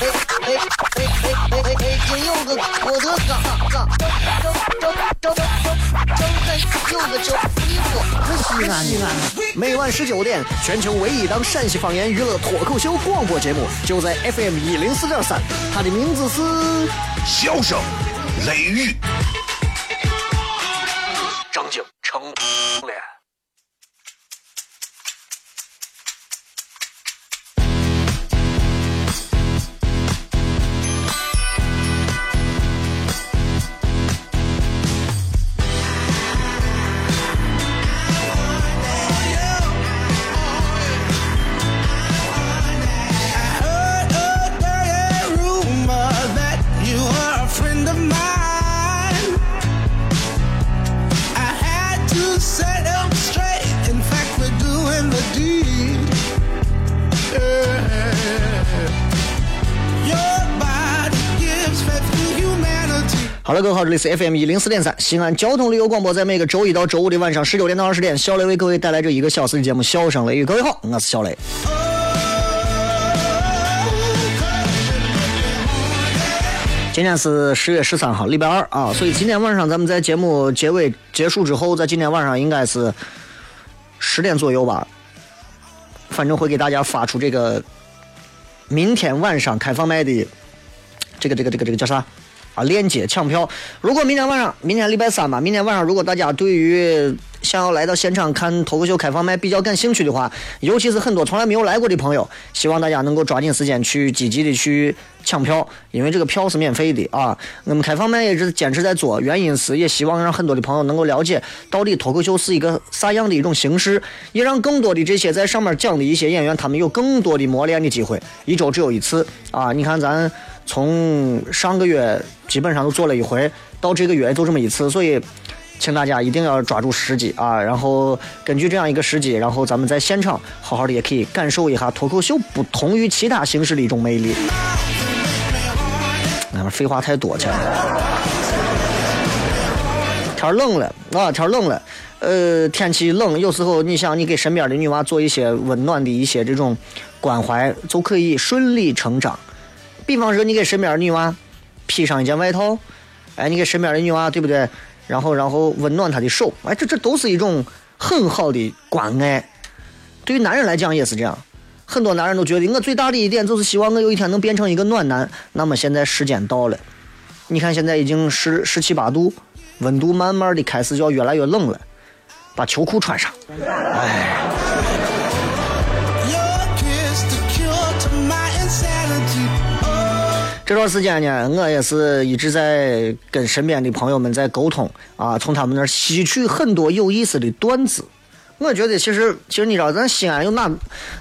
哎哎哎哎哎哎哎！金柚子，我的哥哥，周周周周周周柚子周衣服，西安西安。每晚十九点，全球唯一档陕西方言娱乐脱口秀广播节目，就在 FM 一零四点三。它的名字是《笑声雷雨》，各位好，这里是 FM 一零四点三西安交通旅游广播，在每个周一到周五的晚上十九点到二十点，小雷为各位带来这一个小时的节目《笑声雷雨》。各位好，我是小雷。今天是十月十三号，礼拜二啊，所以今天晚上咱们在节目结尾结束之后，在今天晚上应该是十点左右吧，反正会给大家发出这个明天晚上开放麦的这个这个这个这个叫啥？啊，链接抢票！如果明天晚上，明天礼拜三吧，明天晚上如果大家对于想要来到现场看脱口秀开放麦比较感兴趣的话，尤其是很多从来没有来过的朋友，希望大家能够抓紧时间去积极的去抢票，因为这个票是免费的啊。我们开放麦也是坚持在做，原因是也希望让很多的朋友能够了解到底脱口秀是一个啥样的一种形式，也让更多的这些在上面讲的一些演员，他们有更多的磨练的机会。一周只有一次啊，你看咱。从上个月基本上都做了一回，到这个月就这么一次，所以请大家一定要抓住时机啊！然后根据这样一个时机，然后咱们在现场好好的也可以感受一下脱口秀不同于其他形式的一种魅力。那边废话太多，去天冷了啊，天冷了，呃，天气冷，有时候你想你给身边的女娃做一些温暖的一些这种关怀，就可以顺理成章。比方说，你给身边的女娃披上一件外套，哎，你给身边的女娃，对不对？然后，然后温暖她的手，哎，这这都是一种很好的关爱。对于男人来讲也是这样，很多男人都觉得我最大的一点就是希望我有一天能变成一个暖男。那么现在时间到了，你看现在已经十十七八度，温度慢慢的开始就要越来越冷了，把秋裤穿上，哎。这段时间呢，我也是一直在跟身边的朋友们在沟通啊，从他们那儿吸取很多有意思的段子。我觉得其实，其实你知道，咱西安有哪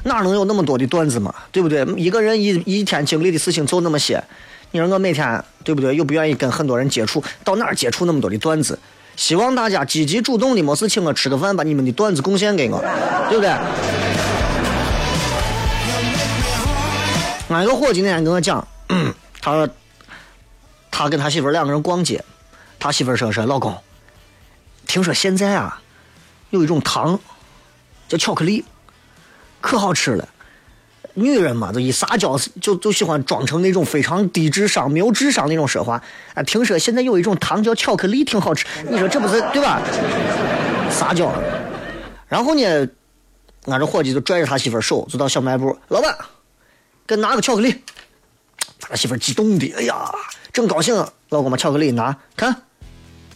哪能有那么多的段子嘛？对不对？一个人一一天经历的事情就那么些，你说我每天对不对？又不愿意跟很多人接触，到哪儿接触那么多的段子？希望大家积极主动的，没事请我吃个饭，把你们的段子贡献给我，对不对？俺一个伙计那天跟我讲。嗯他说，他跟他媳妇两个人逛街，他媳妇说说老公，听说现在啊，有一种糖，叫巧克力，可好吃了。女人嘛，就一撒娇就就喜欢装成那种非常低智商、没有智商那种说话。啊，听说现在有一种糖叫巧克力，挺好吃。你说这不是对吧？撒娇。然后呢，俺这伙计就拽着他媳妇手，就到小卖部，老板，给拿个巧克力。他媳妇激动的，哎呀，正高兴，老公把巧克力拿，看，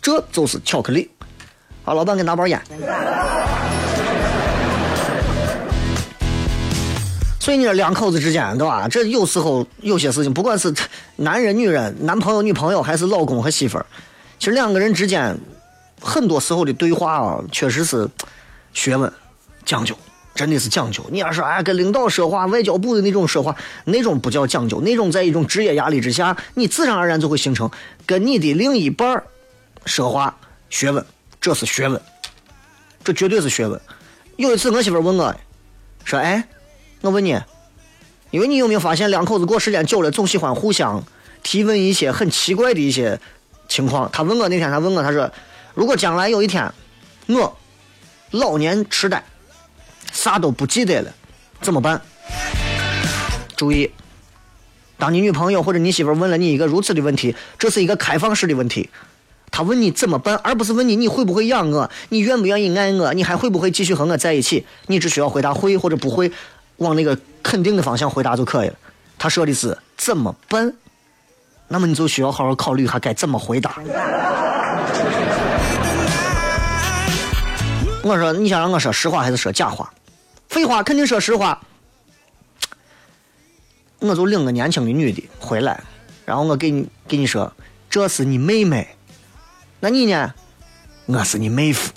这就是巧克力。啊，老板给拿包烟。所以你说两口子之间，对吧？这有时候有些事情，不管是男人、女人、男朋友、女朋友，还是老公和媳妇儿，其实两个人之间，很多时候的对话啊，确实是学问、讲究。真的是讲究。你要说哎，跟领导说话，外交部的那种说话，那种不叫讲究，那种在一种职业压力之下，你自然而然就会形成跟你的另一半儿说话学问，这是学问，这绝对是学问。有一次我媳妇问我，说：“哎，我问你，因为你有没有发现两口子过时间久了，总喜欢互相提问一些很奇怪的一些情况？”她问我那天，她问我，她说：“如果将来有一天我老年痴呆，啥都不记得了，怎么办？”注意，当你女朋友或者你媳妇问了你一个如此的问题，这是一个开放式的问题。她问你怎么办，而不是问你你会不会养我，你愿不愿意爱我，你还会不会继续和我在一起？你只需要回答会或者不会，往那个肯定的方向回答就可以了。他说的是怎么办，那么你就需要好好考虑一下该怎么回答。我说你想让我说实话还是说假话？废话，肯定说实话。我就领个年轻的女的回来，然后我给你给你说，这是你妹妹。那你呢？我是你妹夫。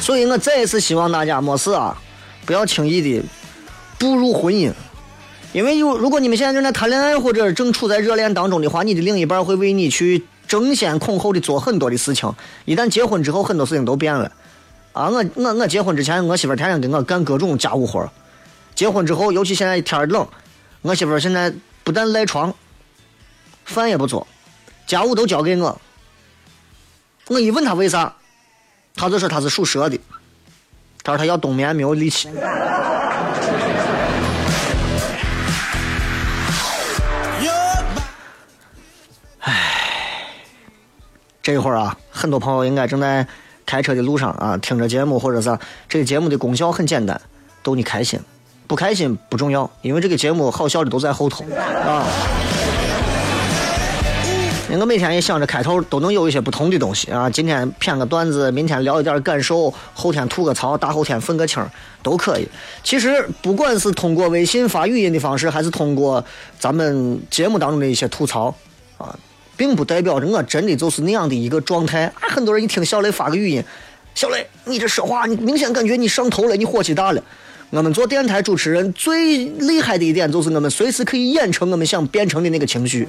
所以我再一次希望大家没事啊，不要轻易的步入婚姻，因为有如果你们现在正在谈恋爱或者正处在热恋当中的话，你的另一半会为你去争先恐后的做很多的事情。一旦结婚之后，很多事情都变了。啊，我我我结婚之前，我媳妇天天给我干各种家务活结婚之后，尤其现在天冷，我媳妇现在不但赖床，饭也不做，家务都交给我。我一问她为啥，她就说她是属蛇的，她说她要冬眠没有力气。这会儿啊，很多朋友应该正在。开车的路上啊，听着节目或者是这个节目的功效很简单，逗你开心，不开心不重要，因为这个节目好笑的都在后头啊。我每天也想着开头都能有一些不同的东西啊，今天编个段子，明天聊一点感受，后天吐个槽，大后天分个清都可以。其实不管是通过微信发语音的方式，还是通过咱们节目当中的一些吐槽啊。并不代表着我真的就是那样的一个状态啊！很多人一听小雷发个语音，小雷，你这说话，你明显感觉你上头了，你火气大了。我们做电台主持人最厉害的一点就是我们随时可以演成我们想变成的那个情绪。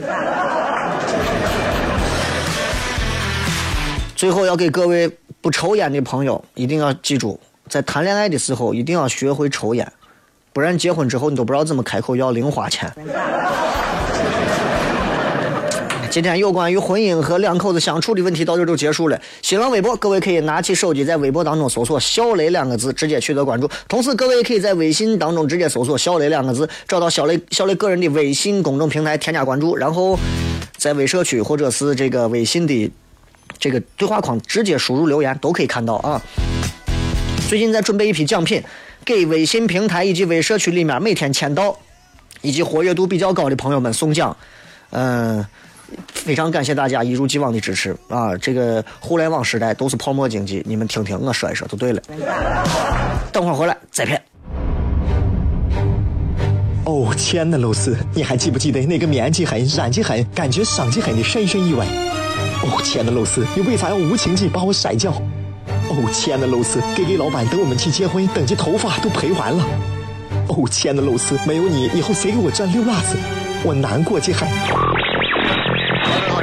最后要给各位不抽烟的朋友一定要记住，在谈恋爱的时候一定要学会抽烟，不然结婚之后你都不知道怎么开口要零花钱。今天有关于婚姻和两口子相处的问题到这就结束了。新浪微博，各位可以拿起手机在微博当中搜索“小雷”两个字，直接取得关注。同时，各位也可以在微信当中直接搜索“小雷”两个字，找到小雷小雷个人的微信公众平台，添加关注，然后在微社区或者是这个微信的这个对话框直接输入留言，都可以看到啊。最近在准备一批奖品，给微信平台以及微社区里面每天签到以及活跃度比较高的朋友们送奖。嗯。非常感谢大家一如既往的支持啊！这个互联网时代都是泡沫经济，你们听听我说一说就对了。等会儿回来再骗。哦，亲爱的露丝，你还记不记得那个面积狠、染技狠、感觉伤及狠的深深意外？哦，亲爱的露丝，你为啥要无情地把我甩掉？哦，亲爱的露丝给给老板等我们去结婚，等这头发都赔完了。哦，亲爱的露丝，没有你，以后谁给我赚溜辣子？我难过极狠。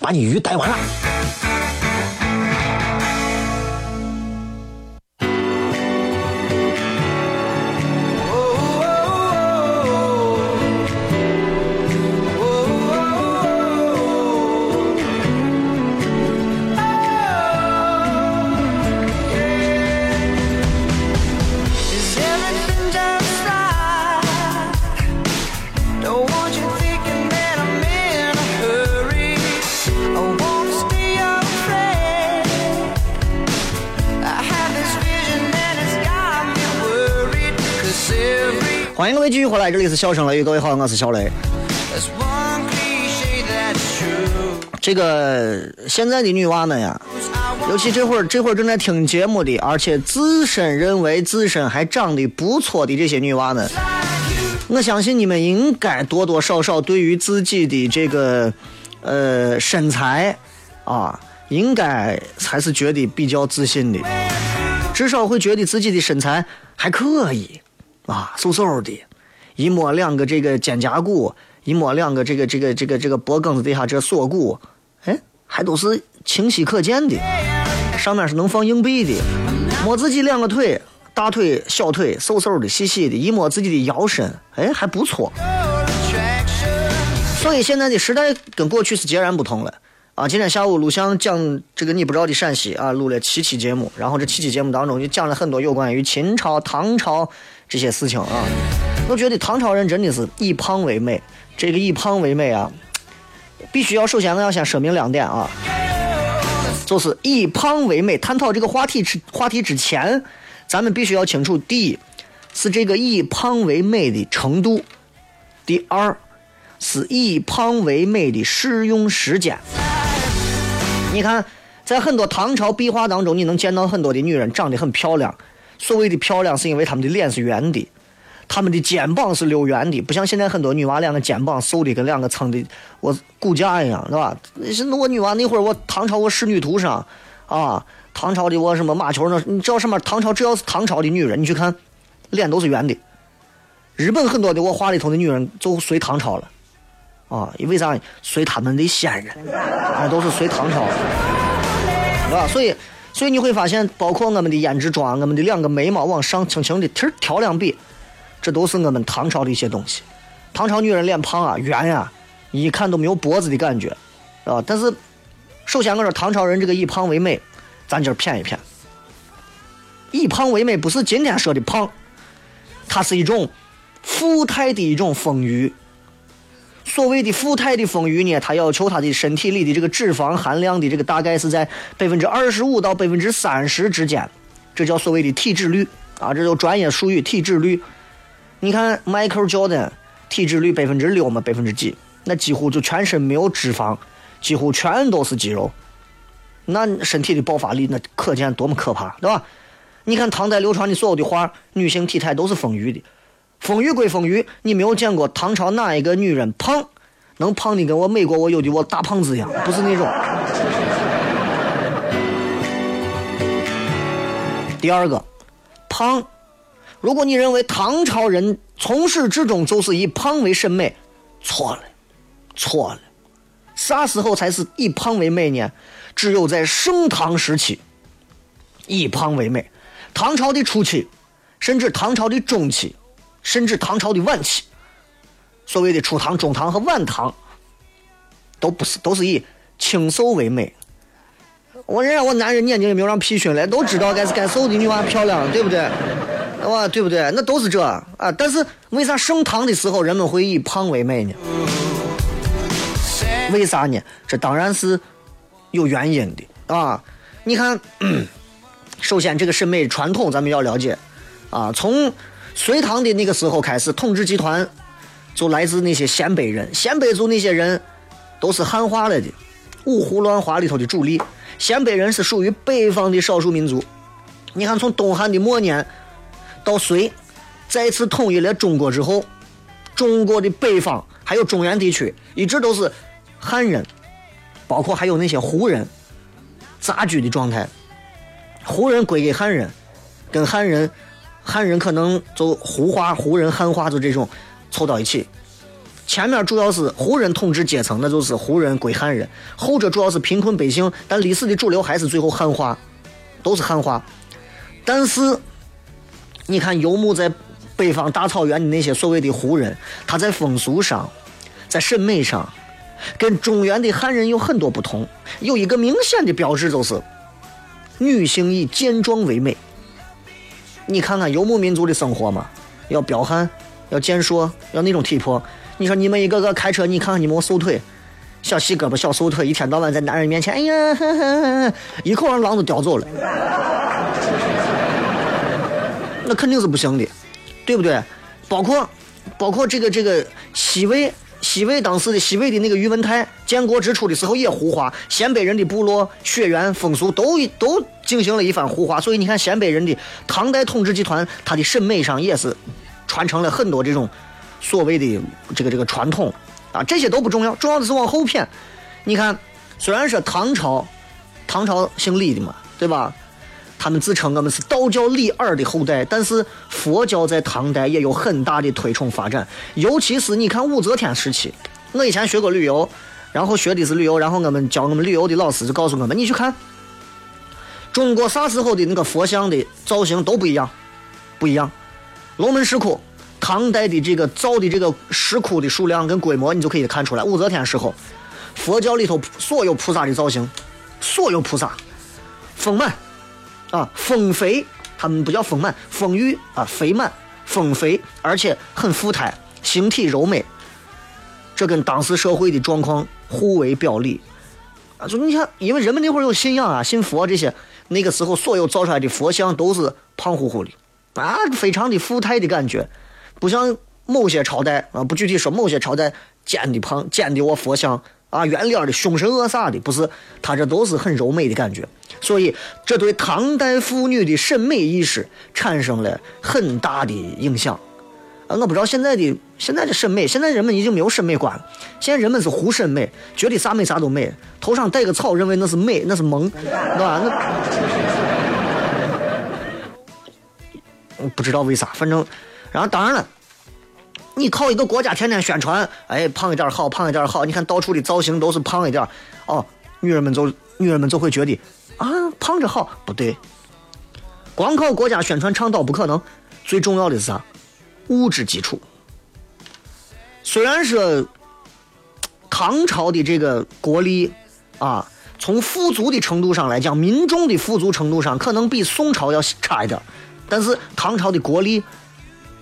把你鱼逮完了。欢迎各位继续回来，这里是笑声雷雨，各位好，我是小雷。这个现在的女娃们呀，尤其这会儿这会儿正在听节目的，而且自身认为自身还长得不错的这些女娃们，我相信你们应该多多少少对于自己的这个呃身材啊，应该还是觉得比较自信的，至少会觉得自己的身材还可以啊，瘦瘦的，一摸两个这个肩胛骨。一摸两个这个这个这个这个脖梗子底下这锁骨，哎，还都是清晰可见的，上面是能放硬币的。摸自己两个腿，大腿、小腿，瘦瘦的、细细的，一摸自己的腰身，哎，还不错。所以现在的时代跟过去是截然不同了啊！今天下午录像讲这个你不知道的陕西啊，录了七期节目，然后这七期节目当中就讲了很多有关于秦朝、唐朝这些事情啊。我觉得唐朝人真的是以胖为美。这个以胖为美啊，必须要首先我要先说明两点啊，就是以胖为美。探讨这个话题之话题之前，咱们必须要清楚：第一，是这个以胖为美的程度；第二，是以胖为美的适用时间。你看，在很多唐朝壁画当中，你能见到很多的女人长得很漂亮。所谓的漂亮，是因为他们的脸是圆的。他们的肩膀是溜圆的，不像现在很多女娃两个肩膀瘦的跟两个撑的我骨架一样，对吧？是我女娃那会儿，我唐朝我仕女图上，啊，唐朝的我什么马球那，你知道什么？唐朝只要是唐朝的女人，你去看，脸都是圆的。日本很多的我画里头的女人就随唐朝了，啊，为啥？随他们的先人，啊，都是随唐朝，对吧？所以，所以你会发现，包括我们的胭脂妆，我们的两个眉毛往上轻轻的提调两笔。这都是我们唐朝的一些东西。唐朝女人脸胖啊，圆呀，一看都没有脖子的感觉，啊。但是，首先我说唐朝人这个以胖为美，咱今儿骗一骗。以胖为美不是今天说的胖，它是一种富态的一种丰腴。所谓的富态的丰腴呢，它要求它的身体里的这个脂肪含量的这个大概是在百分之二十五到百分之三十之间，这叫所谓的体脂率啊，这叫专业术语体脂率。你看，Michael Jordan 体脂率百分之六嘛，百分之几？那几乎就全身没有脂肪，几乎全都是肌肉。那身体的爆发力，那可见多么可怕，对吧？你看唐代流传的所有的画，女性体态都是丰腴的。丰腴归丰腴，你没有见过唐朝哪一个女人胖，能胖的跟我美国我有的我大胖子一样，不是那种。第二个，胖。如果你认为唐朝人从始至终就是以胖为审美，错了，错了。啥时候才是以胖为美呢？只有在盛唐时期，以胖为美。唐朝的初期，甚至唐朝的中期，甚至唐朝的晚期，所谓的初唐、中唐和晚唐，都不是，都是以清瘦为美。我人家我男人眼睛也没有让皮熏了，都知道该是该瘦的女娃漂亮，对不对？哇，对不对？那都是这啊！但是为啥盛唐的时候人们会以胖为美呢？为啥呢？这当然是有原因的啊！你看，首先这个审美传统咱们要了解啊。从隋唐的那个时候开始，统治集团就来自那些鲜卑人，鲜卑族那些人都是汉化了的，五胡乱华里头的主力。鲜卑人是属于北方的少数民族。你看，从东汉的末年。到隋再次统一了中国之后，中国的北方还有中原地区一直都是汉人，包括还有那些胡人杂居的状态。胡人归给汉人，跟汉人汉人可能就胡话、胡人汉话就这种凑到一起。前面主要是胡人统治阶层，那就是胡人归汉人；后者主要是贫困百姓，但历史的主流还是最后汉化，都是汉化。但是。你看游牧在北方大草原的那些所谓的胡人，他在风俗上，在审美上，跟中原的汉人有很多不同。有一个明显的标志就是，女性以健壮为美。你看看游牧民族的生活嘛，要彪悍，要健硕，要那种体魄。你说你们一个个开车，你看看你们瘦腿，小细胳膊小瘦腿，一天到晚在男人面前，哎呀，一口让狼都叼走了。那肯定是不行的，对不对？包括，包括这个这个西魏西魏当时的西魏的那个宇文泰建国之初的时候也胡化，鲜卑人的部落血缘风俗都都进行了一番胡化，所以你看鲜卑人的唐代统治集团，他的审美上也是传承了很多这种所谓的这个这个传统啊，这些都不重要，重要的是往后偏。你看，虽然说唐朝，唐朝姓李的嘛，对吧？他们自称我们是道教李耳的后代，但是佛教在唐代也有很大的推崇发展，尤其是你看武则天时期，我以前学过旅游，然后学的是旅游，然后我们教我们旅游的老师就告诉我们，你去看中国啥时候的那个佛像的造型都不一样，不一样。龙门石窟，唐代的这个造的这个石窟的数量跟规模，你就可以看出来。武则天时候，佛教里头所有菩萨的造型，所有菩萨丰满。啊，丰肥，他们不叫丰满，丰腴啊，肥满，丰肥，而且很富态，形体柔美，这跟当时社会的状况互为表里啊。就你看，因为人们那会儿有信仰啊，信佛这些，那个时候所有造出来的佛像都是胖乎乎的啊，非常的富态的感觉，不像某些朝代啊，不具体说某些朝代尖的胖尖的我佛像。啊，圆脸的凶神恶煞的，不是他，这都是很柔美的感觉，所以这对唐代妇女的审美意识产生了很大的影响。啊，我不知道现在的现在的审美，现在人们已经没有审美观了，现在人们是胡审美，觉得啥美啥都美，头上戴个草认为那是美，那是萌，对吧？那不知道为啥，反正，然后当然了。你靠一个国家天天宣传，哎，胖一点好，胖一点好。你看到处的造型都是胖一点，哦，女人们就女人们就会觉得啊，胖着好。不对，光靠国家宣传倡导不可能。最重要的是啥？物质基础。虽然说唐朝的这个国力啊，从富足的程度上来讲，民众的富足程度上可能比宋朝要差一点，但是唐朝的国力。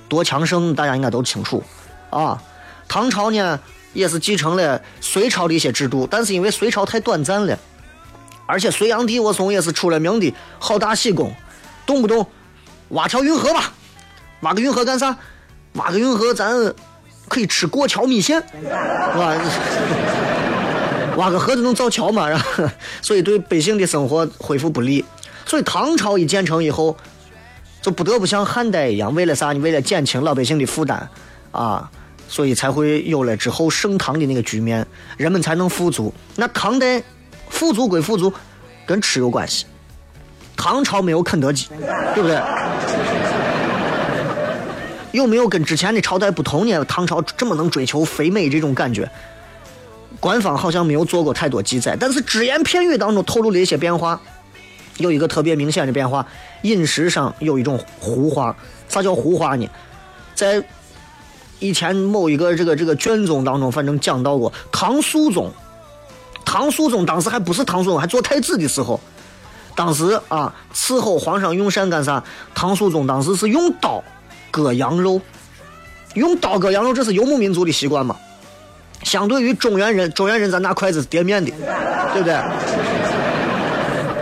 多强盛，大家应该都清楚，啊，唐朝呢也是继承了隋朝的一些制度，但是因为隋朝太短暂了，而且隋炀帝我从也是出了名的好大喜功，动不动挖条运河吧，挖个运河干啥？挖个运河咱可以吃过桥米线，是吧？挖个河就能造桥嘛，所以对百姓的生活恢复不利，所以唐朝一建成以后。就不得不像汉代一样，为了啥？你为了减轻老百姓的负担，啊，所以才会有了之后盛唐的那个局面，人们才能富足。那唐代富足归富足，跟吃有关系。唐朝没有肯德基，对不对？有没有跟之前的朝代不同呢？唐朝这么能追求肥美这种感觉，官方好像没有做过太多记载，但是只言片语当中透露了一些变化。有一个特别明显的变化，饮食上有一种胡化。啥叫胡化呢？在以前某一个这个这个卷宗当中，反正讲到过，唐肃宗，唐肃宗当时还不是唐肃宗，还做太子的时候，当时啊伺候皇上用膳干啥？唐肃宗当时是用刀割羊肉，用刀割羊肉，这是游牧民族的习惯嘛？相对于中原人，中原人咱拿筷子是叠面的，对不对？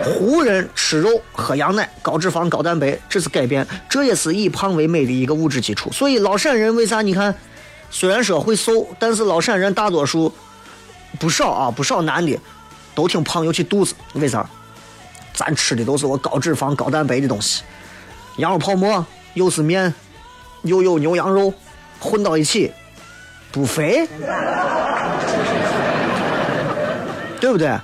湖人吃肉喝羊奶，高脂肪高蛋白，这是改变，这也是以胖为美的一个物质基础。所以老陕人为啥？你看，虽然说会瘦，但是老陕人大多数不少啊，不少男的都挺胖，尤其肚子。为啥？咱吃的都是我高脂肪高蛋白的东西，羊肉泡馍又是面，又有牛羊肉混到一起，不肥，对不对？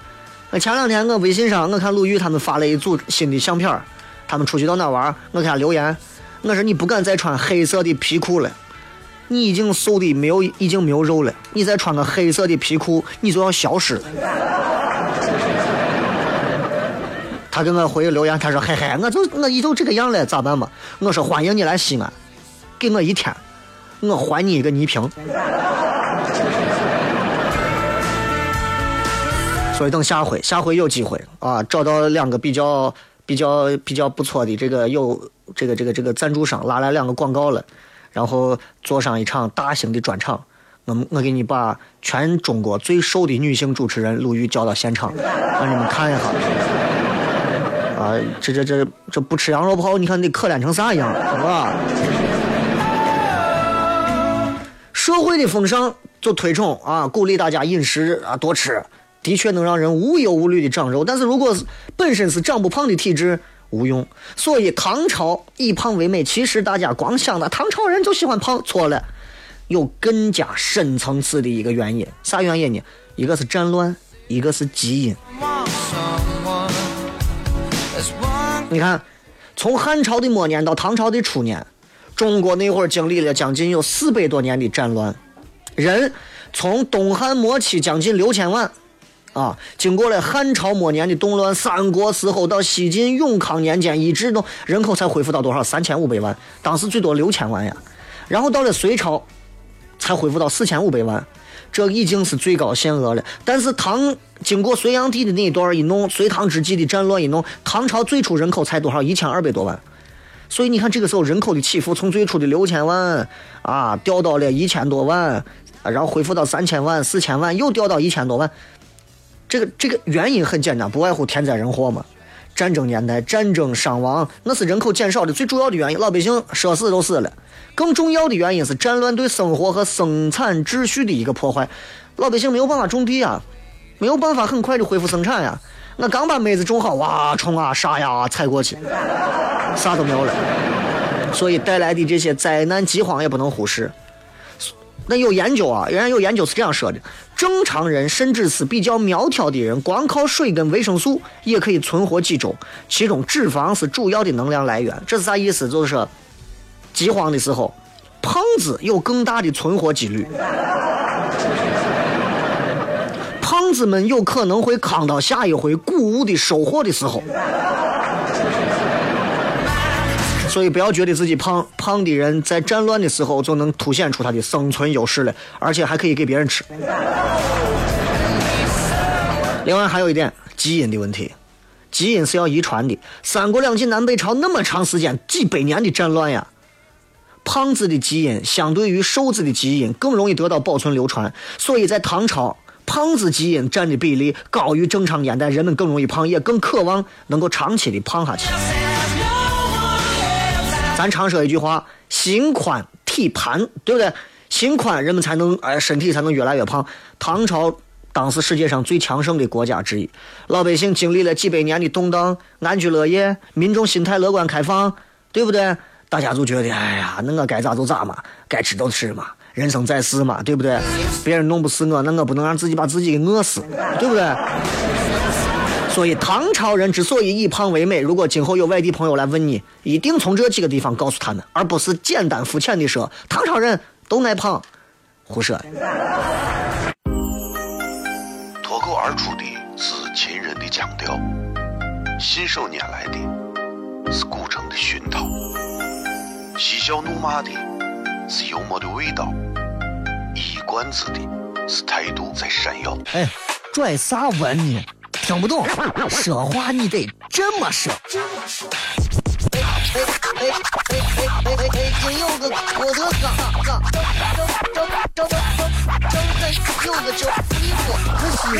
我前两天我微信上，我看鲁豫他们发了一组新的相片他们出去到哪玩我给他留言，我说你不敢再穿黑色的皮裤了，你已经瘦的没有，已经没有肉了，你再穿个黑色的皮裤，你就要消失了。他给我回留言，他说：“嘿嘿，我就我也就这个样了，咋办嘛？”我说：“欢迎你来西安，给我一天，我还你一个倪萍。”所以等下回，下回有机会啊，找到两个比较比较比较不错的这个有这个这个这个赞助商，拉来两个广告了，然后做上一场大型的专场，我我给你把全中国最瘦的女性主持人鲁豫叫到现场，让你们看一下。啊，这这这这不吃羊肉泡，你看得可怜成啥样，是吧？社会的风尚就推崇啊，鼓励大家饮食啊多吃，的确能让人无忧无虑的长肉。但是如果是本身是长不胖的体质，无用。所以唐朝以胖为美，其实大家光想的唐朝人就喜欢胖，错了，有更加深层次的一个原因。啥原因呢？一个是战乱，一个是基因。你看，从汉朝的末年到唐朝的初年，中国那会儿经历了将近有四百多年的战乱，人从东汉末期将近六千万，啊，经过了汉朝末年的动乱，三国时候到西晋永康年间，一直都人口才恢复到多少？三千五百万，当时最多六千万呀。然后到了隋朝，才恢复到四千五百万。这已经是最高限额了，但是唐经过隋炀帝的那一段一弄，隋唐之际的战乱一弄，唐朝最初人口才多少？一千二百多万。所以你看这个时候人口的起伏，从最初的六千万啊掉到了一千多万，然后恢复到三千万、四千万，又掉到一千多万。这个这个原因很简单，不外乎天灾人祸嘛。战争年代，战争伤亡那是人口减少的最主要的原因，老百姓说死都死了。更重要的原因是战乱对生活和生产秩序的一个破坏，老百姓没有办法种地啊，没有办法很快的恢复生产呀。那刚把麦子种好，哇，虫啊、杀呀踩过去，啥都没有了。所以带来的这些灾难饥荒也不能忽视。那有研究啊，人家有研究是这样说的：正常人甚至是比较苗条的人，光靠水跟维生素也可以存活几周。其中脂肪是主要的能量来源。这是啥意思？就是说，饥荒的时候，胖子有更大的存活几率。胖子们有可能会扛到下一回谷物的收获的时候。所以不要觉得自己胖，胖的人在战乱的时候就能凸显出他的生存优势了，而且还可以给别人吃。另外还有一点，基因的问题，基因是要遗传的。三国两晋南北朝那么长时间，几百年的战乱呀，胖子的基因相对于瘦子的基因更容易得到保存流传，所以在唐朝，胖子基因占的比例高于正常年代，人们更容易胖，也更渴望能够长期的胖下去。咱常说一句话：心宽体盘，对不对？心宽，人们才能哎，身体才能越来越胖。唐朝当时世界上最强盛的国家之一，老百姓经历了几百年的动荡，安居乐业，民众心态乐观开放，对不对？大家就觉得，哎呀，那我该咋就咋嘛，该吃就吃嘛，人生在世嘛，对不对？别人弄不死我，那我不能让自己把自己给饿死，对不对？所以唐朝人之所以以胖为美，如果今后有外地朋友来问你，一定从这几个地方告诉他们，而不是简单肤浅的说唐朝人都爱胖，胡说。脱口而出的是秦人的腔调，信手拈来的是古城的熏陶，嬉笑怒骂的是幽默的味道，一冠子的是态度在闪耀。哎，拽啥文呢？听不懂，说话你得这么说。西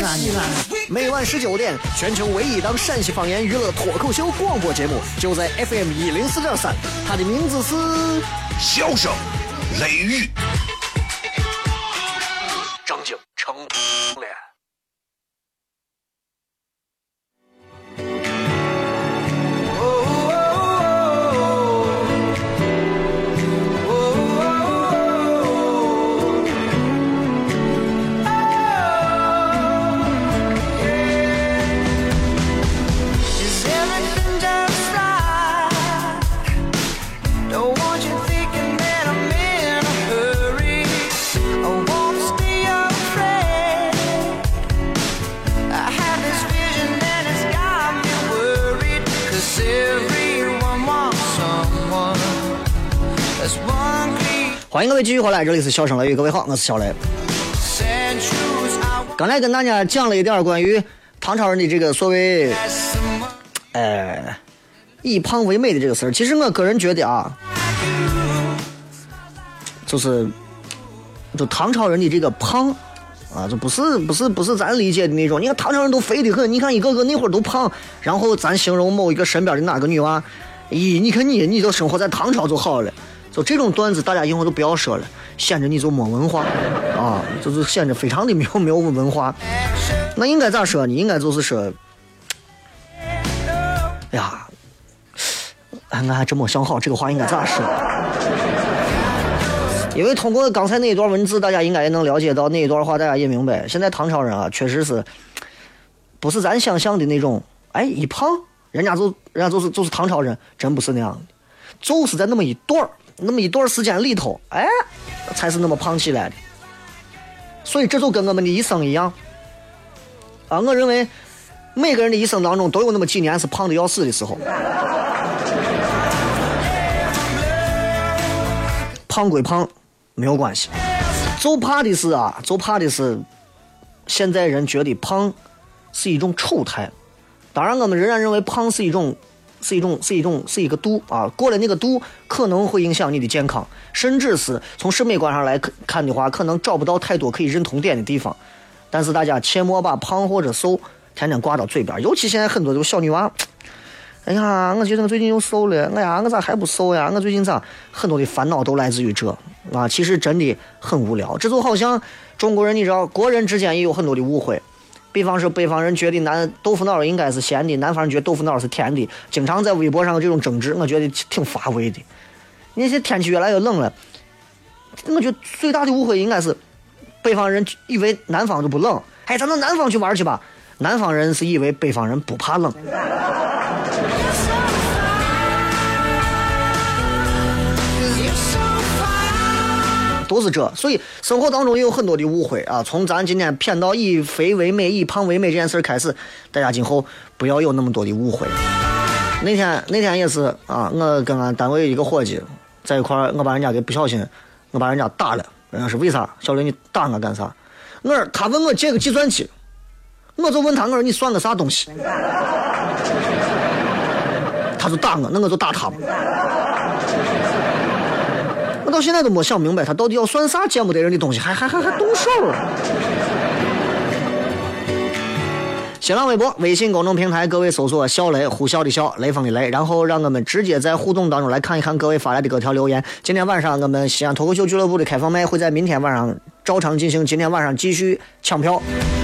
安，西安，每晚十九点，全球唯一档陕西方言娱乐脱口秀广播节目，就在 FM 一零四点三，它的名字是《笑声雷雨》，正经成脸。欢迎各位继续回来，这里是笑声雷雨，各位好，我是小雷。刚才跟大家讲了一点关于唐朝人的这个所谓 want someone. 呃以胖为美的这个事儿，其实我个人觉得啊，就是就唐朝人的这个胖啊，就不是不是不是咱理解的那种。你看唐朝人都肥得很，你看一个个那会儿都胖，然后咱形容某一个身边的哪个女娃，咦，你看你你都生活在唐朝就好了，就这种段子，大家以后都不要说了，显得你就没文化啊，就是显得非常的没有没有文化。那应该咋说呢？应该就是说，哎呀，俺，还真没想好这个话应该咋说。因为通过刚才那一段文字，大家应该也能了解到那一段话，大家也明白，现在唐朝人啊，确实是不是咱想象的那种，哎，一胖，人家就人家就是就是唐朝人，真不是那样的，就是在那么一段那么一段时间里头，哎，才是那么胖起来的。所以这就跟我们的一生一样，啊，我认为每个人的一生当中都有那么几年是胖的要死的时候。胖归胖，没有关系，就怕的是啊，就怕的是现在人觉得胖是一种丑态。当然，我们仍然认为胖是一种，是一种，是一种，是一个度啊。过了那个度，可能会影响你的健康，甚至是从审美观上来看的话，可能找不到太多可以认同点的地方。但是大家切莫把胖或者瘦天天挂到嘴边，尤其现在很多这个小女娃。哎呀，我觉得我最近又瘦了。哎呀，我咋还不瘦呀？我最近咋很多的烦恼都来自于这啊？其实真的很无聊。这就好像中国人，你知道，国人之间也有很多的误会。比方说，北方人觉得南豆腐脑应该是咸的，南方人觉得豆腐脑是甜的，经常在微博上这种争执，我觉得挺乏味的。那些天气越来越冷了，我觉得最大的误会应该是北方人以为南方就不冷，哎，咱到南方去玩去吧。南方人是以为北方人不怕冷。都是这，所以生活当中也有很多的误会啊。从咱今天偏到以肥为美、以胖为美这件事儿开始，大家今后不要有那么多的误会。那天那天也是啊，我跟俺单位一个伙计在一块儿，我把人家给不小心，我把人家打了。人家是为啥？小刘，你打我干啥？我说他问我借个计算机，我就问他，我说你算个啥东西？他就打我，那我就打他嘛。到现在都没想明白，他到底要算啥见不得人的东西，还还还还动手了。新浪微博、微信公众平台，各位搜索“小雷”，呼啸的啸，雷锋的雷，然后让我们直接在互动当中来看一看各位发来的各条留言。今天晚上我们西安脱口秀俱乐部的开放麦会在明天晚上照常进行，今天晚上继续抢票，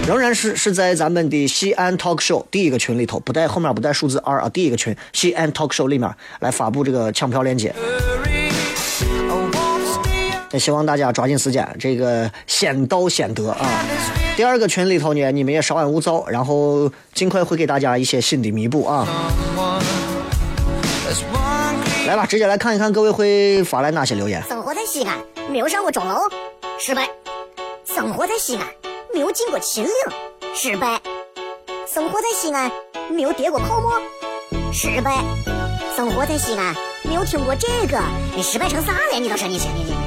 仍然是是在咱们的西安 talk show 第一个群里头，不带后面不带数字二啊，第一个群西安 talk show 里面来发布这个抢票链接。希望大家抓紧时间，这个先到先得啊。第二个群里头呢，你们也稍安勿躁，然后尽快会给大家一些新的弥补啊。来吧，直接来看一看各位会发来哪些留言。生活在西安，没有上过钟楼，失败；生活在西安，没有进过秦岭，失败；生活在西安，没有跌过泡沫，失败；生活在西安，没有听过这个，你失败成啥了？你倒是你你你。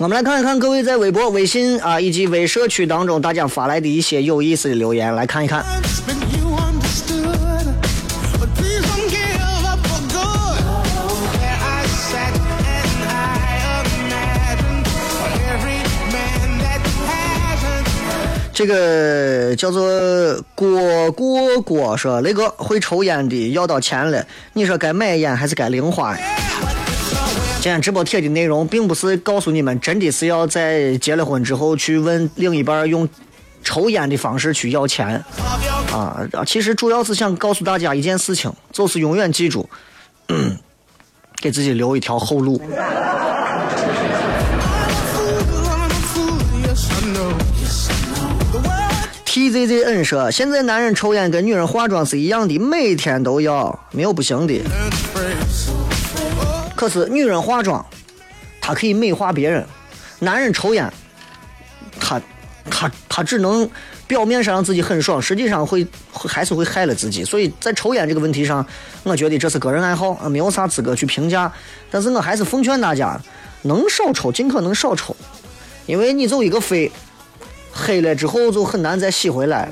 我们来看一看各位在微博、微信啊以及微社区当中大家发来的一些有意思的留言，来看一看。这个叫做郭郭郭说：“雷哥会抽烟的要到钱了，你说该买烟还是该零花呀？”今天直播贴的内容并不是告诉你们真的是要在结了婚之后去问另一半用抽烟的方式去要钱，啊，其实主要是想告诉大家一件事情，就是永远记住嗯 给自己留一条后路。tzzn 说，现在男人抽烟跟女人化妆是一样的，每天都要，没有不行的。可是女人化妆，她可以美化别人；男人抽烟，他他他只能表面上让自己很爽，实际上会会还是会害了自己。所以在抽烟这个问题上，我觉得这是个人爱好，啊，没有啥资格去评价。但是我还是奉劝大家，能少抽尽可能少抽，因为你走一个肺，黑了之后就很难再洗回来。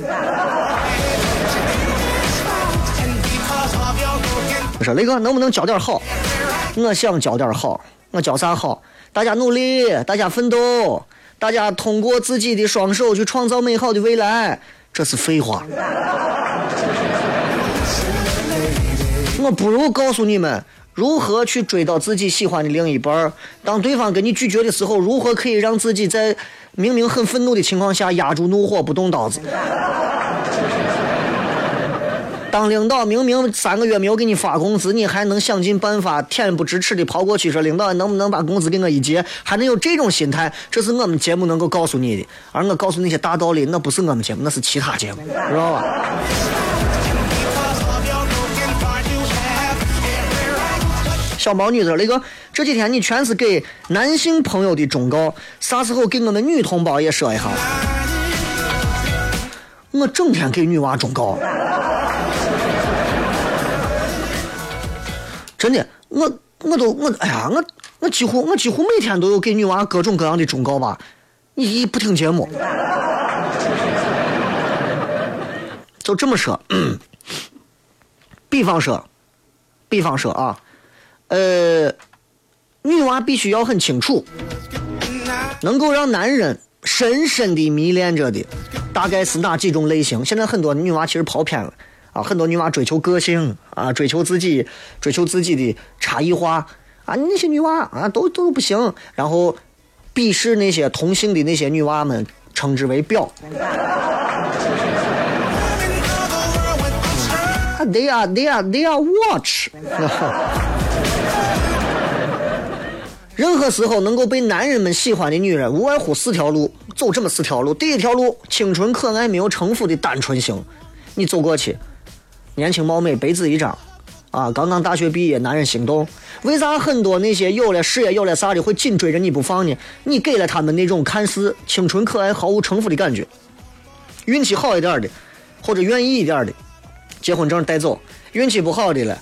我说雷哥，能不能教点好？我想教点好，我教啥好？大家努力，大家奋斗，大家通过自己的双手去创造美好的未来。这是废话。我不如告诉你们如何去追到自己喜欢的另一半儿。当对方跟你拒绝的时候，如何可以让自己在明明很愤怒的情况下压住怒火，不动刀子。当领导明明三个月没有给你发工资，你还能想尽办法恬不知耻的跑过去说领导能不能把工资给我一结，还能有这种心态，这是我们节目能够告诉你的。而我告诉那些大道理，那不是我们节目，那是其他节目，知道吧？小毛女说：“那个，这几天你全是给男性朋友的忠告，啥时候给我们女同胞也说一下？我整天给女娃忠告。”真的，我我都我哎呀，我我几乎我几乎每天都有给女娃各种各样的忠告吧。你一不听节目，就这么说。比方说，比方说啊，呃，女娃必须要很清楚，能够让男人深深的迷恋着的，大概是哪几种类型？现在很多女娃其实跑偏了。啊，很多女娃追求个性啊，追求自己，追求自己的差异化啊，那些女娃啊都都不行，然后鄙视那些同性的那些女娃们，称之为婊。啊，they are they are they are watch。任何时候能够被男人们喜欢的女人，无外乎四条路，走这么四条路。第一条路，清纯可爱、没有城府的单纯型，你走过去。年轻貌美，白纸一张，啊，刚刚大学毕业，男人心动。为啥很多那些有了事业、有了啥的会紧追着你不放呢？你给了他们那种看似清纯可爱、毫无城府的感觉。运气好一点的，或者愿意一点的，结婚证带走；运气不好的了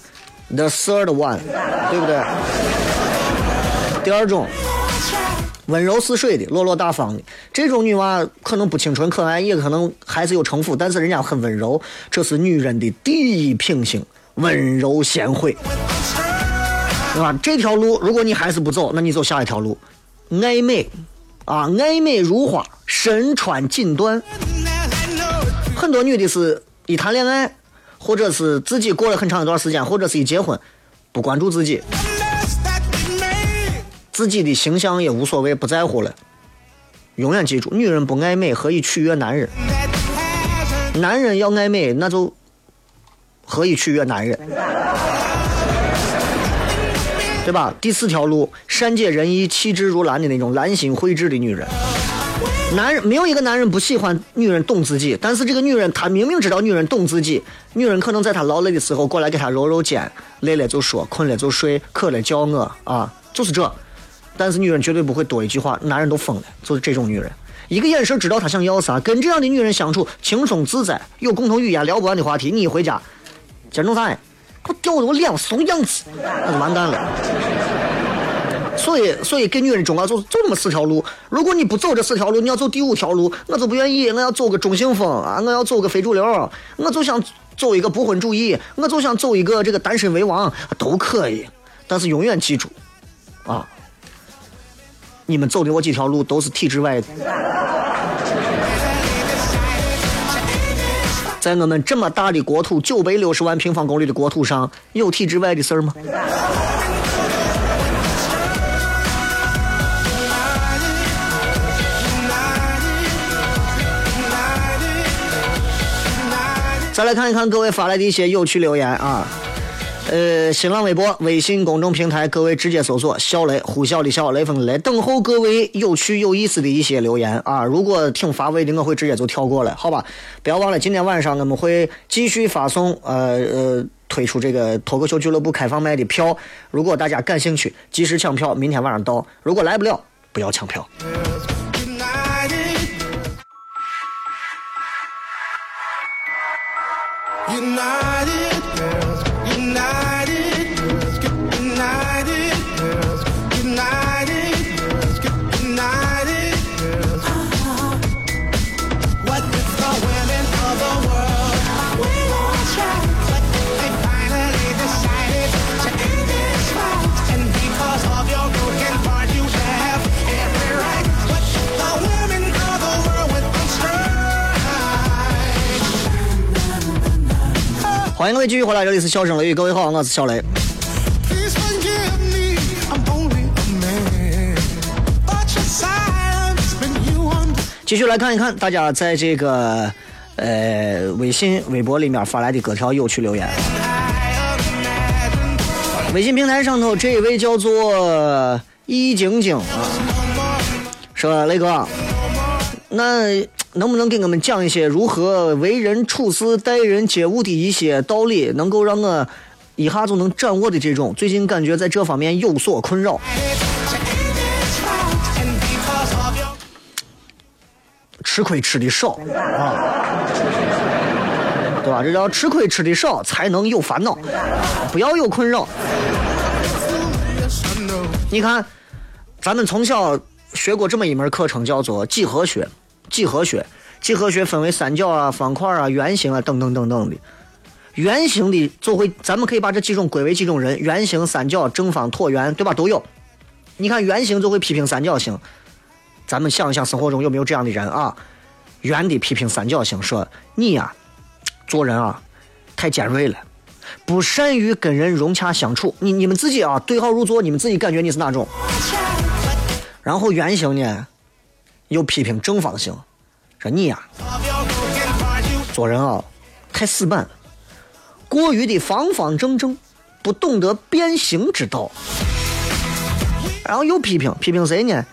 ，the third one，对不对？第二种，温柔似水的、落落大方的，这种女娃可能不清纯可爱，也可能还是有城府，但是人家很温柔，这是女人的第一品性，温柔贤惠，对吧？这条路如果你还是不走，那你走下一条路，爱美，啊，爱美如花，身穿锦缎。很多女的是一谈恋爱，或者是自己过了很长一段时间，或者是一结婚，不关注自己。自己的形象也无所谓，不在乎了。永远记住，女人不爱美，何以取悦男人？男人要爱美，那就何以取悦男人？对吧？第四条路，善解人意、气质如兰的那种兰心蕙质的女人。男人没有一个男人不喜欢女人懂自己，但是这个女人她明明知道女人懂自己，女人可能在她劳累的时候过来给她揉揉肩，累了就说，困了就睡，渴了叫我啊，就是这。但是女人绝对不会多一句话，男人都疯了，就是这种女人，一个眼神知道她想要啥。跟这样的女人相处轻松自在，有共同语言，聊不完的话题。你一回家，今儿弄啥呀？给我吊的我脸怂样子，那就完蛋了。所以，所以给女人忠告就就这么四条路。如果你不走这四条路，你要走第五条路，我就不愿意。我要走个中性风啊，我要走个非主流，我就想走一个不婚主义，我就想走一个这个单身为王，都可以。但是永远记住，啊。你们走的我几条路都是体制外的，在我们这么大的国土，九百六十万平方公里的国土上，有体制外的事儿吗？再来看一看各位发来的一些有趣留言啊。呃，新浪微博、微信公众平台，各位直接搜索“小雷”，呼啸的笑，雷锋的雷，等候各位有趣有意思的一些留言啊！如果挺乏味的，我会直接就跳过了，好吧？不要忘了，今天晚上我们会继续发送呃呃推出这个脱口秀俱乐部开放麦的票，如果大家感兴趣，及时抢票，明天晚上到；如果来不了，不要抢票。United, 欢迎各位继续回来，这里是笑声雷雨，各位好，我是小雷。继续来看一看大家在这个呃微信、微博里面发来的各条有趣留言。微信平台上头这一位叫做易晶晶啊，说雷哥，那能不能给我们讲一些如何为人处事、待人接物的一些道理，能够让我一下就能掌握的这种？最近感觉在这方面有所困扰。吃亏吃的少啊，对吧？这叫吃亏吃的少，才能有烦恼，不要有困扰。你看，咱们从小学过这么一门课程，叫做几何学。几何学，几何学分为三角啊、方块啊、圆形啊等等等等的。圆形的就会，咱们可以把这几种归为几种人：圆形、三角、正方、椭圆，对吧？都有。你看圆形就会批评三角形，咱们想一想，生活中有没有这样的人啊？圆的批评三角形，说你呀、做人啊，太尖锐了，不善于跟人融洽相处。你你们自己啊，对号入座，你们自己感觉你是哪种？然后圆形呢，又批评正方形，说你呀、做人啊，太死板，过于的方方正正，不懂得变形之道。然后又批评批评谁呢？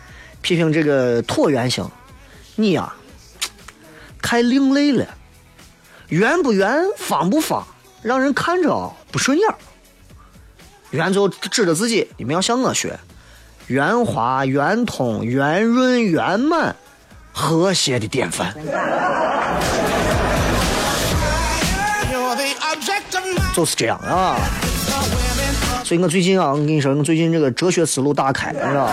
批评这个椭圆形，你呀、太另类了，圆不圆，方不方，让人看着啊不顺眼。圆就指着自己，你们要向我学，圆滑、圆通、圆润、圆满，和谐的典范。就是这样啊。所以我最近啊，我跟你说，我最近这个哲学思路大开，你知道吧？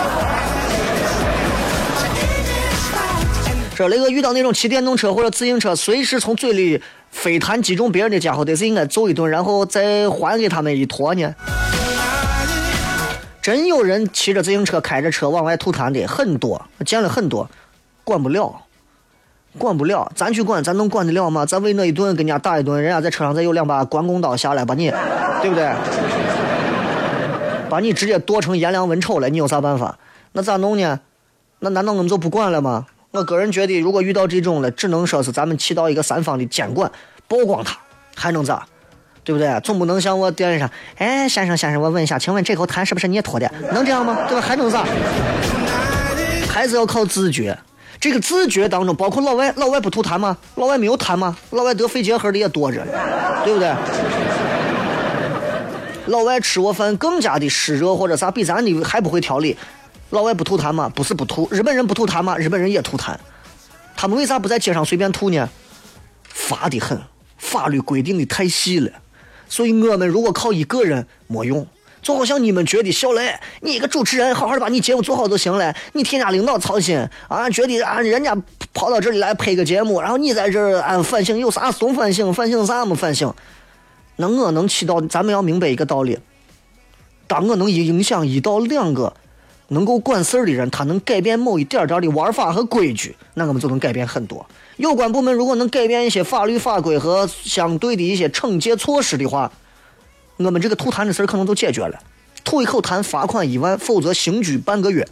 这那个遇到那种骑电动车或者自行车随时从嘴里飞弹击中别人的家伙，得是应该揍一顿，然后再还给他们一坨呢。真有人骑着自行车开着车往外吐痰的很多，见了很多，管不了。管不了，咱去管，咱能管得了吗？咱为那一顿跟人家打一顿，人家在车上再有两把关公刀下来把你，对不对？把你直接剁成颜良文丑了，你有啥办法？那咋弄呢？那难道我们就不管了吗？我个人觉得，如果遇到这种了，只能说是咱们起到一个三方的监管，曝光他，还能咋？对不对？总不能像我店上，哎，先生先生，我问一下，请问这口痰是不是你吐的？能这样吗？对吧？还能咋？还是要靠自觉。这个自觉当中，包括老外，老外不吐痰吗？老外没有痰吗？老外得肺结核的也多着，对不对？老外吃过饭更加的湿热或者啥，比咱的还不会调理。老外不吐痰吗？不是不吐，日本人不吐痰吗？日本人也吐痰。他们为啥不在街上随便吐呢？罚的很，法律规定的太细了。所以我们如果靠一个人没用，就好像你们觉得小雷，你一个主持人，好好的把你节目做好就行了，你替人家领导操心啊，觉得啊人家跑到这里来拍个节目，然后你在这儿啊反省，有啥怂反省？反省啥没反省？那我能起到，咱们要明白一个道理，当我能影响一到两个能够管事儿的人，他能改变某一点点的玩法和规矩，那我们就能改变很多。有关部门如果能改变一些法律法规和相对的一些惩戒措施的话，我们这个吐痰的事儿可能都解决了。吐一口痰罚款一万，否则刑拘半个月。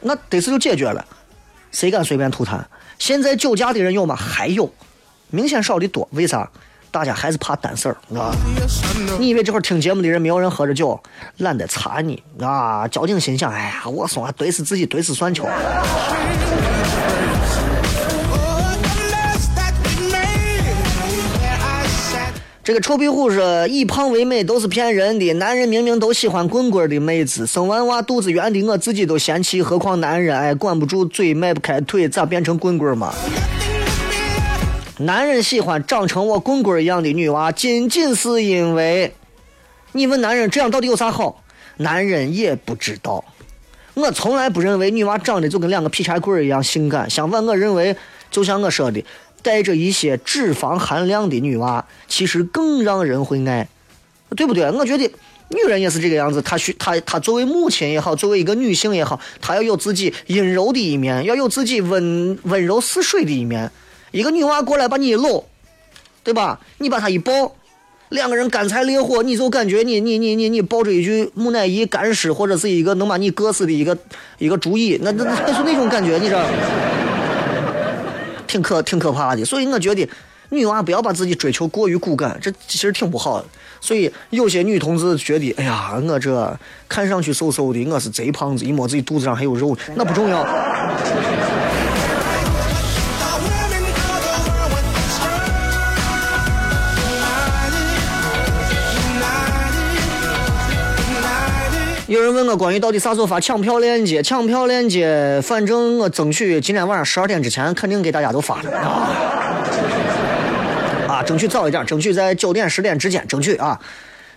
那得是就解决了。谁敢随便吐痰？现在酒驾的人有吗？还有，明显少的多。为啥？大家还是怕担事儿，啊。你以为这会儿听节目的人没有人喝着酒，懒得查你啊？交警心想，哎呀，我说啊，怼死自己，怼死算球。这个臭壁虎说以胖为美都是骗人的，男人明明都喜欢滚滚的妹子，生完娃肚子圆的我自己都嫌弃，何况男人？哎，管不住嘴，迈不开腿，咋变成棍棍嘛？男人喜欢长成我棍棍一样的女娃，仅仅是因为，你问男人这样到底有啥好？男人也不知道。我从来不认为女娃长得就跟两个劈柴棍一样性感，相反，我认为就像我说的，带着一些脂肪含量的女娃，其实更让人会爱，对不对？我觉得女人也是这个样子，她需她她作为母亲也好，作为一个女性也好，她要有自己阴柔的一面，要有自己温温柔似水的一面。一个女娃过来把你一搂，对吧？你把她一抱，两个人干柴烈火，你就感觉你你你你你抱着一具木乃伊干尸，或者是一个能把你割死的一个一个猪椅，那那那那是那种感觉，你知道？挺可挺可怕的。所以我觉得女娃不要把自己追求过于骨感，这其实挺不好的。所以有些女同志觉得，哎呀，我这看上去瘦瘦的，我是贼胖子，一摸自己肚子上还有肉，那不重要。有人问我关于到底啥时候发抢票链接，抢票链接，反正我争取今天晚上十二点之前肯定给大家都发了啊，啊，争取早一点，争取在九点十点之间，争取啊。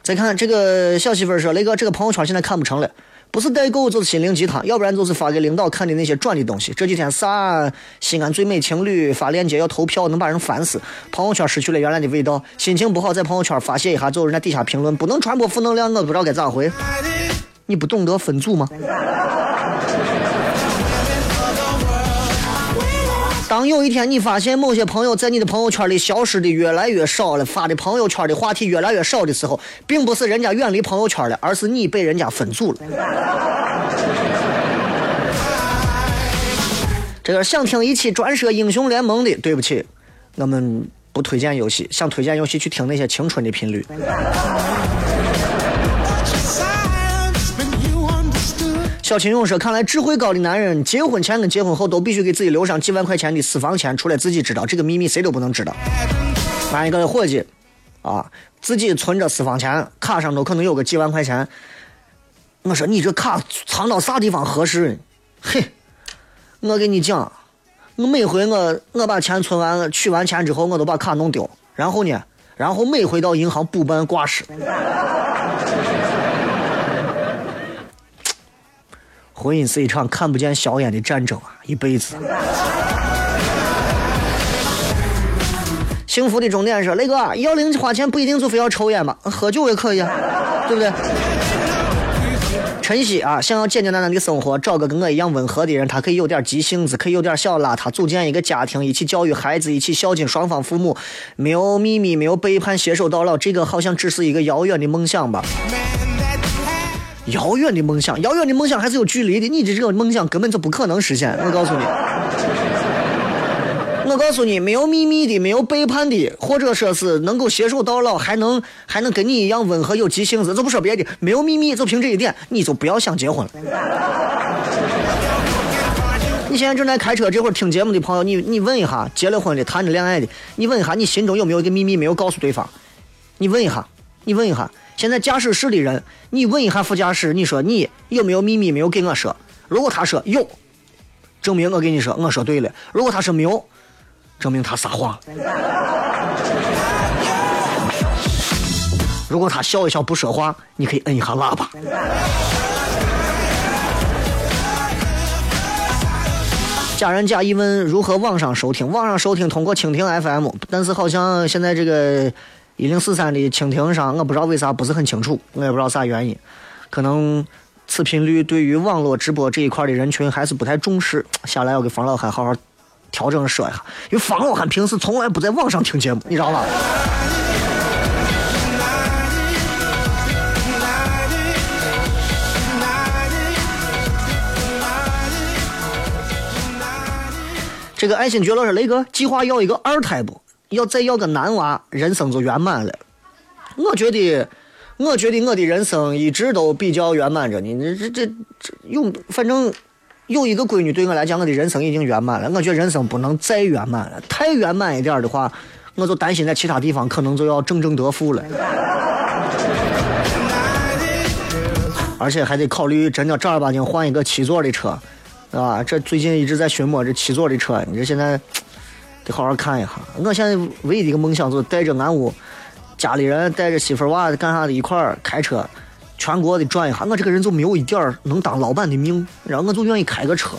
再看这个小媳妇儿说，雷哥，这个朋友圈现在看不成了，不是代购就是心灵鸡汤，要不然就是发给领导看的那些转的东西。这几天啥西安最美情侣发链接要投票，能把人烦死。朋友圈失去了原来的味道，心情不好在朋友圈发泄一下，就有人家底下评论，不能传播负能量，我不知道该咋回。你不懂得分组吗？当有一天你发现某些朋友在你的朋友圈里消失的越来越少了，发的朋友圈的话题越来越少的时候，并不是人家远离朋友圈了，而是你被人家分组了。这个想听一期专说英雄联盟的，对不起，我们不推荐游戏。想推荐游戏，去听那些青春的频率。小秦勇说：“看来智慧高的男人，结婚前跟结婚后都必须给自己留上几万块钱的私房钱，除了自己知道，这个秘密谁都不能知道。俺一个伙计，啊，自己存着私房钱，卡上都可能有个几万块钱。我说你这卡藏到啥地方合适？嘿，我跟你讲，我每回我我把钱存完取完钱之后，我都把卡弄丢，然后呢，然后每回到银行补办挂失。”婚姻是一场看不见硝烟的战争啊，一辈子。幸福的终点是雷哥，要零花钱不一定就非要抽烟嘛，喝酒也可以啊，对不对？晨曦啊，想要简简单单的生活，找个跟我一样温和的人，他可以有点急性子，可以有点小邋遢，组建一个家庭，一起教育孩子，一起孝敬双方父母，没有秘密，没有背叛，携手到老。这个好像只是一个遥远的梦想吧。遥远的梦想，遥远的梦想还是有距离的。你的这个梦想根本就不可能实现。我告诉你，我告诉你，没有秘密的，没有背叛的，或者说是能够携手到老，还能还能跟你一样温和有急性子，就不说别的，没有秘密，就凭这一点，你就不要想结婚了。你现在正在开车，这会儿听节目的朋友，你你问一下，结了婚的、谈着恋爱的，你问一下，你心中有没有一个秘密没有告诉对方？你问一下，你问一下，现在驾驶室的人，你问一下副驾驶，你说你有没有秘密没有给我说？如果他说有，证明我跟你说我说对了；如果他说没有，证明他撒谎。如果他笑一笑不说话，你可以摁一下喇叭。家人假意问如何网上收听？网上收听通过蜻蜓 FM，但是好像现在这个一零四三的蜻蜓上，我不知道为啥不是很清楚，我也不知道啥原因，可能此频率对于网络直播这一块的人群还是不太重视。下来要给房老汉好好调整说一下，因为房老汉平时从来不在网上听节目，你知道吧？这个爱新觉罗说：“雷哥，计划要一个二胎不？要再要个男娃，人生就圆满了。我觉得，我觉得我的人生一直都比较圆满着呢。这这这有，反正有一个闺女对我来讲，我的人生已经圆满了。我觉得人生不能再圆满了，太圆满一点的话，我就担心在其他地方可能就要正正得负了。而且还得考虑真的正儿八经换一个七座的车，对吧？这最近一直在寻摸这七座的车，你这现在好好看一下。我现在唯一的一个梦想就是带着俺屋家里人，带着媳妇儿娃干啥的一块儿开车，全国的转一下。我这个人就没有一点儿能当老板的命，然后我就愿意开个车。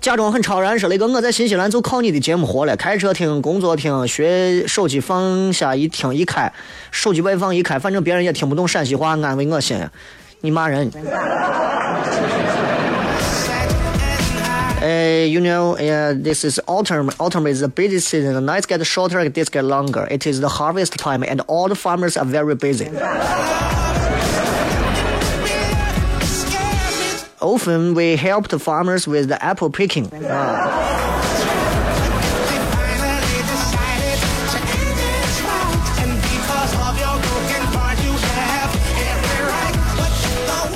假装很超然说：“雷哥，我在新西兰就靠你的节目活了，开车听，工作听，学手机放下一听一开，手机外放一开，反正别人也听不懂陕西话，安慰我心。你骂人。Uh, you know, uh, this is autumn. Autumn is the busy season. The nights get shorter, the days get longer. It is the harvest time, and all the farmers are very busy. Often we help the farmers with the apple picking. 啊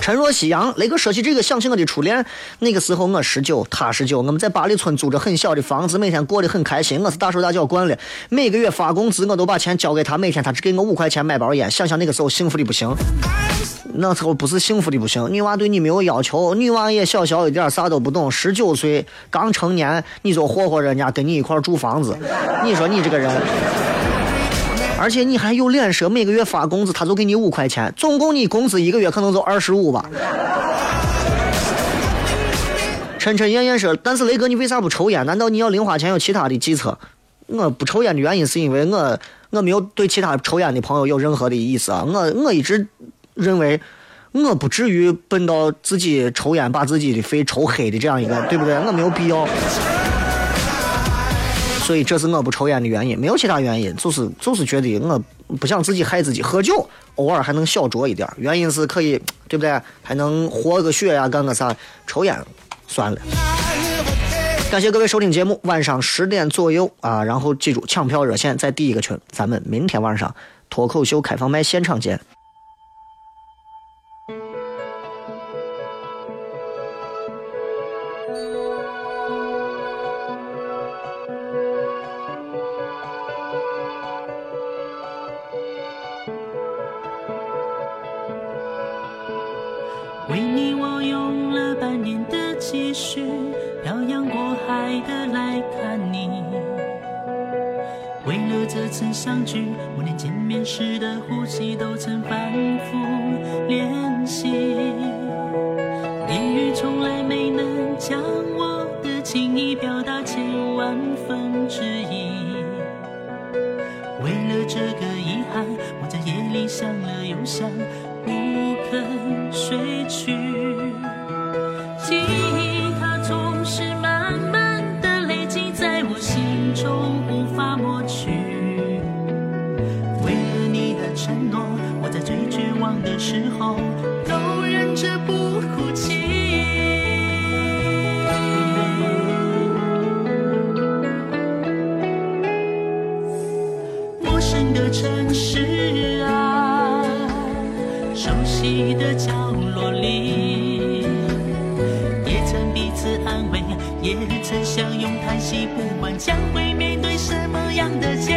陈若曦阳，雷哥说起这个，想起我的初恋。那个时候我十九，他十九，我们在八里村租着很小的房子，每天过得很开心。我是大手大脚惯了，每个月发工资我都把钱交给他，每天他只给我五块钱买包烟。想想那个时候幸福的不行，那时候不是幸福的不行。女娃对你没有要求，女娃也小小一点，啥都不懂，十九岁刚成年，你就霍霍人家跟你一块儿住房子，你说你这个人。而且你还有脸说每个月发工资，他就给你五块钱，总共你工资一个月可能就二十五吧。琛琛燕燕说：“但是雷哥，你为啥不抽烟？难道你要零花钱有其他的计策？”我不抽烟的原因是因为我我没有对其他抽烟的朋友有任何的意思啊。我我一直认为我不至于笨到自己抽烟把自己的肺抽黑的这样一个，对不对？我没有必要。所以这是我不抽烟的原因，没有其他原因，就是就是觉得我不想自己害自己。喝酒偶尔还能小酌一点，原因是可以，对不对？还能活个血呀，干个啥？抽烟算了。感谢各位收听节目，晚上十点左右啊，然后记住抢票热线在第一个群，咱们明天晚上脱口秀开放麦现场见。生的城市啊，熟悉的角落里，也曾彼此安慰，也曾相拥叹息，不管将会面对什么样的结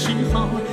时候